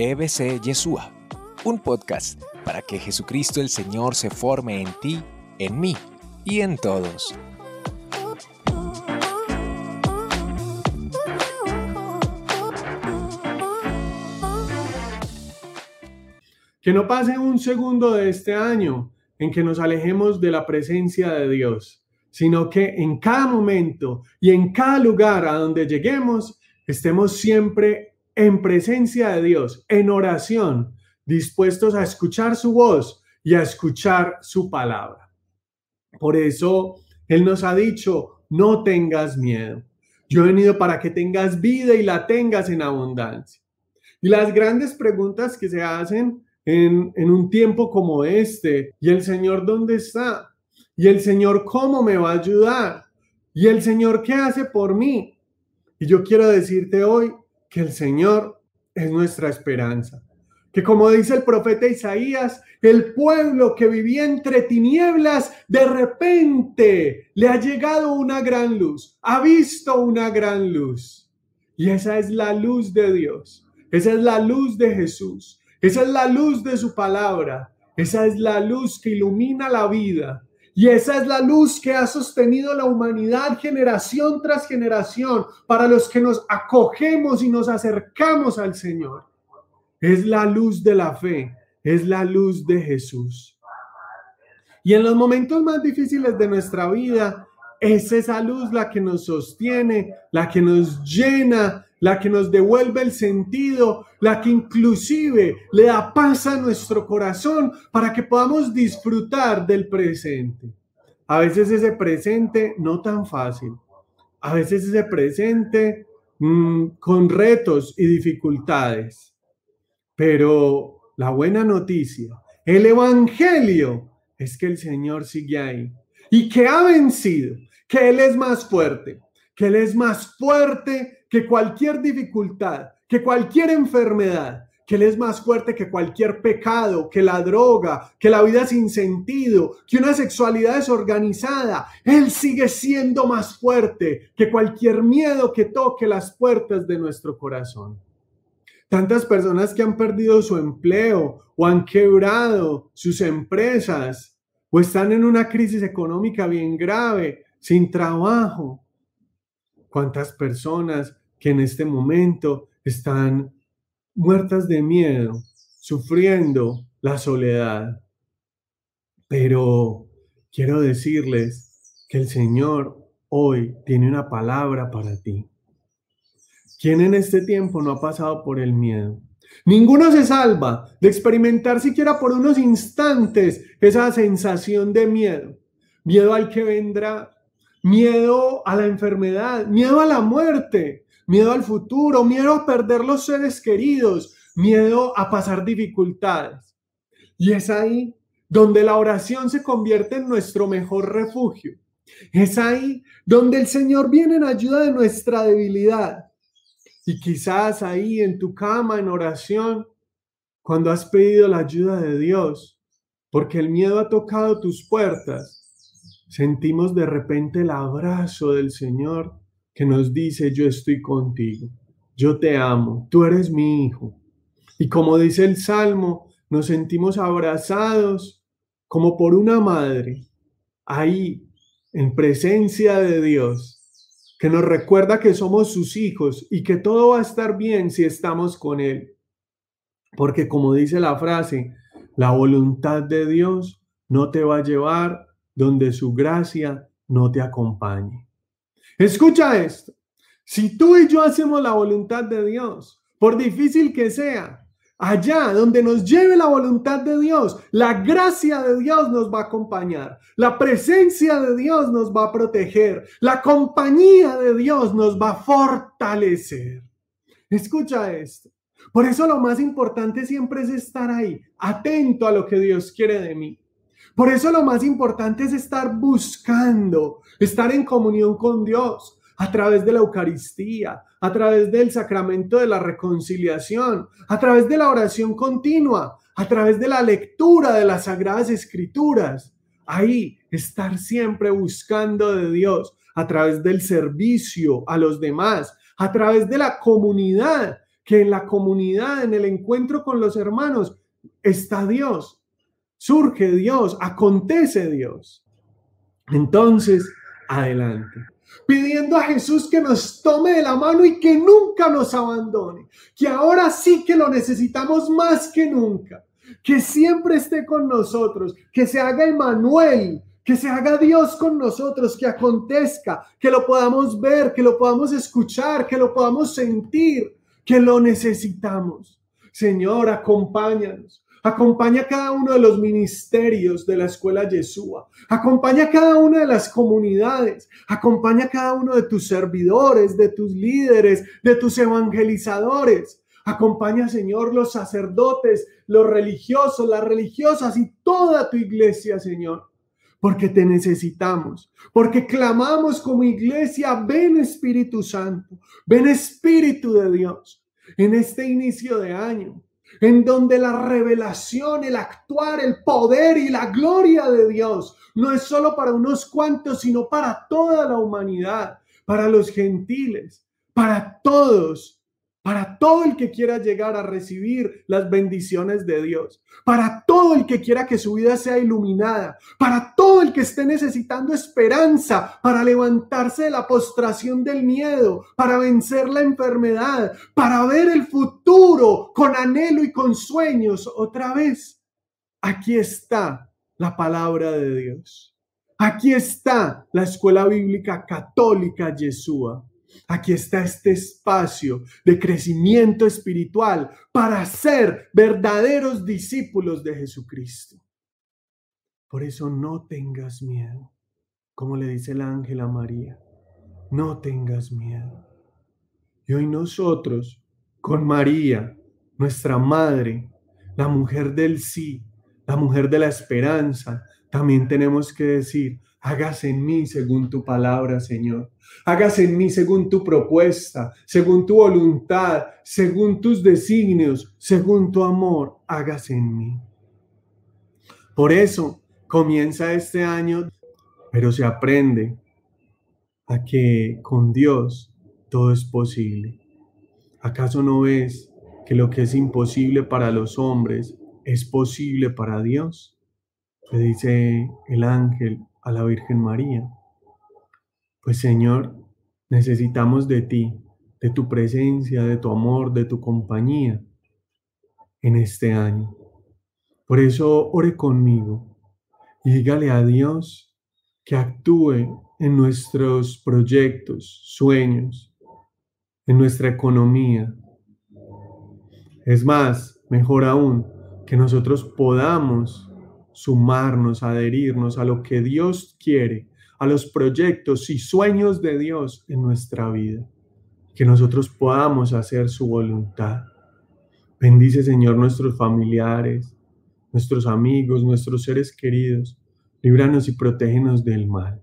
EBC Yeshua, un podcast para que Jesucristo el Señor se forme en ti, en mí y en todos. Que no pase un segundo de este año en que nos alejemos de la presencia de Dios, sino que en cada momento y en cada lugar a donde lleguemos, estemos siempre en presencia de Dios, en oración, dispuestos a escuchar su voz y a escuchar su palabra. Por eso Él nos ha dicho, no tengas miedo. Yo he venido para que tengas vida y la tengas en abundancia. Y las grandes preguntas que se hacen en, en un tiempo como este, ¿y el Señor dónde está? ¿Y el Señor cómo me va a ayudar? ¿Y el Señor qué hace por mí? Y yo quiero decirte hoy, que el Señor es nuestra esperanza. Que como dice el profeta Isaías, el pueblo que vivía entre tinieblas, de repente le ha llegado una gran luz, ha visto una gran luz. Y esa es la luz de Dios, esa es la luz de Jesús, esa es la luz de su palabra, esa es la luz que ilumina la vida, y esa es la luz que ha sostenido la humanidad generación tras generación para los que nos acogemos y nos acercamos al Señor. Es la luz de la fe, es la luz de Jesús. Y en los momentos más difíciles de nuestra vida, es esa luz la que nos sostiene, la que nos llena, la que nos devuelve el sentido, la que inclusive le da paz a nuestro corazón para que podamos disfrutar del presente. A veces ese presente no tan fácil, a veces ese presente mm, con retos y dificultades. Pero la buena noticia, el Evangelio, es que el Señor sigue ahí y que ha vencido, que Él es más fuerte, que Él es más fuerte que cualquier dificultad, que cualquier enfermedad, que Él es más fuerte que cualquier pecado, que la droga, que la vida sin sentido, que una sexualidad desorganizada. Él sigue siendo más fuerte que cualquier miedo que toque las puertas de nuestro corazón. Tantas personas que han perdido su empleo o han quebrado sus empresas o están en una crisis económica bien grave, sin trabajo. ¿Cuántas personas que en este momento están muertas de miedo, sufriendo la soledad. Pero quiero decirles que el Señor hoy tiene una palabra para ti. ¿Quién en este tiempo no ha pasado por el miedo? Ninguno se salva de experimentar siquiera por unos instantes esa sensación de miedo. Miedo al que vendrá, miedo a la enfermedad, miedo a la muerte, miedo al futuro, miedo a perder los seres queridos, miedo a pasar dificultades. Y es ahí donde la oración se convierte en nuestro mejor refugio. Es ahí donde el Señor viene en ayuda de nuestra debilidad. Y quizás ahí en tu cama en oración, cuando has pedido la ayuda de Dios, porque el miedo ha tocado tus puertas, sentimos de repente el abrazo del Señor que nos dice, yo estoy contigo, yo te amo, tú eres mi hijo. Y como dice el Salmo, nos sentimos abrazados como por una madre, ahí, en presencia de Dios, que nos recuerda que somos sus hijos y que todo va a estar bien si estamos con Él. Porque como dice la frase, la voluntad de Dios no te va a llevar donde su gracia no te acompañe. Escucha esto. Si tú y yo hacemos la voluntad de Dios, por difícil que sea, allá donde nos lleve la voluntad de Dios, la gracia de Dios nos va a acompañar, la presencia de Dios nos va a proteger, la compañía de Dios nos va a fortalecer. Escucha esto. Por eso lo más importante siempre es estar ahí, atento a lo que Dios quiere de mí. Por eso lo más importante es estar buscando, estar en comunión con Dios a través de la Eucaristía, a través del sacramento de la reconciliación, a través de la oración continua, a través de la lectura de las sagradas escrituras. Ahí estar siempre buscando de Dios a través del servicio a los demás, a través de la comunidad que en la comunidad, en el encuentro con los hermanos, está Dios, surge Dios, acontece Dios. Entonces, adelante. Pidiendo a Jesús que nos tome de la mano y que nunca nos abandone, que ahora sí que lo necesitamos más que nunca, que siempre esté con nosotros, que se haga Emanuel, que se haga Dios con nosotros, que acontezca, que lo podamos ver, que lo podamos escuchar, que lo podamos sentir, que lo necesitamos. Señor, acompáñanos. Acompaña cada uno de los ministerios de la escuela Yeshua. Acompaña cada una de las comunidades. Acompaña cada uno de tus servidores, de tus líderes, de tus evangelizadores. Acompaña, Señor, los sacerdotes, los religiosos, las religiosas y toda tu iglesia, Señor porque te necesitamos, porque clamamos como iglesia, ven Espíritu Santo, ven Espíritu de Dios en este inicio de año, en donde la revelación, el actuar, el poder y la gloria de Dios no es solo para unos cuantos, sino para toda la humanidad, para los gentiles, para todos para todo el que quiera llegar a recibir las bendiciones de Dios, para todo el que quiera que su vida sea iluminada, para todo el que esté necesitando esperanza para levantarse de la postración del miedo, para vencer la enfermedad, para ver el futuro con anhelo y con sueños otra vez. Aquí está la palabra de Dios. Aquí está la escuela bíblica católica Yeshua. Aquí está este espacio de crecimiento espiritual para ser verdaderos discípulos de Jesucristo. Por eso no tengas miedo, como le dice el ángel a María, no tengas miedo. Y hoy nosotros, con María, nuestra madre, la mujer del sí, la mujer de la esperanza, también tenemos que decir, hágase en mí según tu palabra, Señor. Hágase en mí según tu propuesta, según tu voluntad, según tus designios, según tu amor, hágase en mí. Por eso comienza este año, pero se aprende a que con Dios todo es posible. ¿Acaso no ves que lo que es imposible para los hombres es posible para Dios? Le dice el ángel a la Virgen María. Pues Señor, necesitamos de ti, de tu presencia, de tu amor, de tu compañía en este año. Por eso ore conmigo y dígale a Dios que actúe en nuestros proyectos, sueños, en nuestra economía. Es más, mejor aún, que nosotros podamos sumarnos, adherirnos a lo que Dios quiere a los proyectos y sueños de Dios en nuestra vida. Que nosotros podamos hacer su voluntad. Bendice, Señor, nuestros familiares, nuestros amigos, nuestros seres queridos. Líbranos y protégenos del mal.